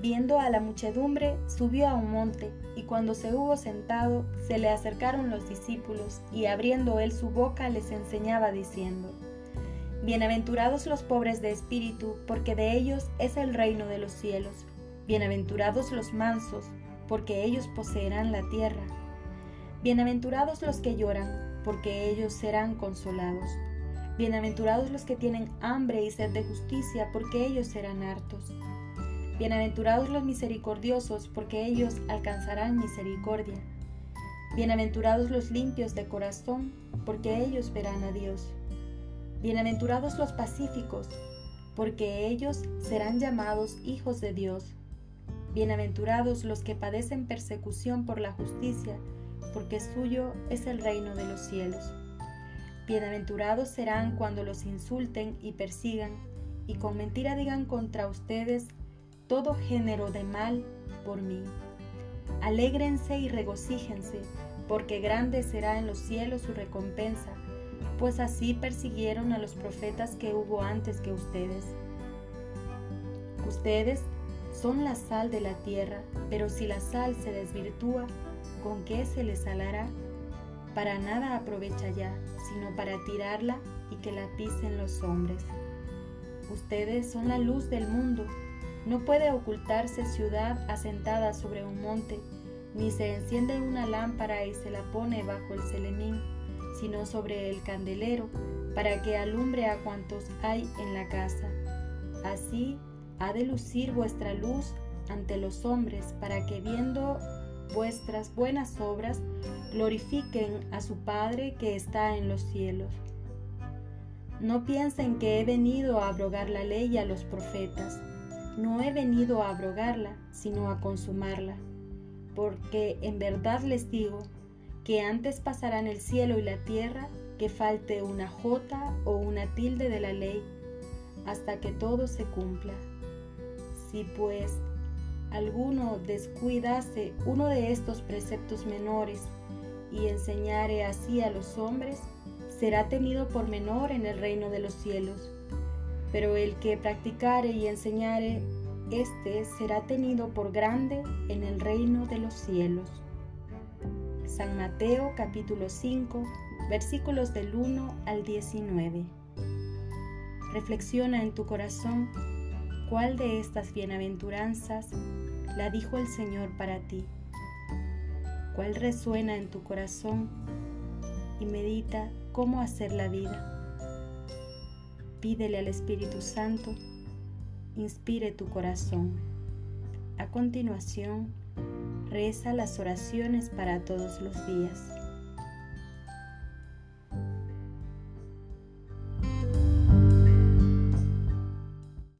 Viendo a la muchedumbre, subió a un monte, y cuando se hubo sentado, se le acercaron los discípulos, y abriendo él su boca les enseñaba diciendo, Bienaventurados los pobres de espíritu, porque de ellos es el reino de los cielos. Bienaventurados los mansos, porque ellos poseerán la tierra. Bienaventurados los que lloran, porque ellos serán consolados. Bienaventurados los que tienen hambre y sed de justicia, porque ellos serán hartos. Bienaventurados los misericordiosos, porque ellos alcanzarán misericordia. Bienaventurados los limpios de corazón, porque ellos verán a Dios. Bienaventurados los pacíficos, porque ellos serán llamados hijos de Dios. Bienaventurados los que padecen persecución por la justicia, porque suyo es el reino de los cielos. Bienaventurados serán cuando los insulten y persigan, y con mentira digan contra ustedes todo género de mal por mí. Alégrense y regocíjense, porque grande será en los cielos su recompensa, pues así persiguieron a los profetas que hubo antes que ustedes. Ustedes son la sal de la tierra, pero si la sal se desvirtúa, ¿con qué se les salará? Para nada aprovecha ya, sino para tirarla y que la pisen los hombres. Ustedes son la luz del mundo. No puede ocultarse ciudad asentada sobre un monte, ni se enciende una lámpara y se la pone bajo el celemín, sino sobre el candelero, para que alumbre a cuantos hay en la casa. Así ha de lucir vuestra luz ante los hombres, para que viendo vuestras buenas obras glorifiquen a su Padre que está en los cielos. No piensen que he venido a abrogar la ley a los profetas no he venido a abrogarla, sino a consumarla, porque en verdad les digo que antes pasarán el cielo y la tierra que falte una jota o una tilde de la ley, hasta que todo se cumpla. Si pues alguno descuidase uno de estos preceptos menores y enseñare así a los hombres, será tenido por menor en el reino de los cielos pero el que practicare y enseñare, éste será tenido por grande en el reino de los cielos. San Mateo capítulo 5 versículos del 1 al 19. Reflexiona en tu corazón cuál de estas bienaventuranzas la dijo el Señor para ti. ¿Cuál resuena en tu corazón? Y medita cómo hacer la vida. Pídele al Espíritu Santo, inspire tu corazón. A continuación, reza las oraciones para todos los días.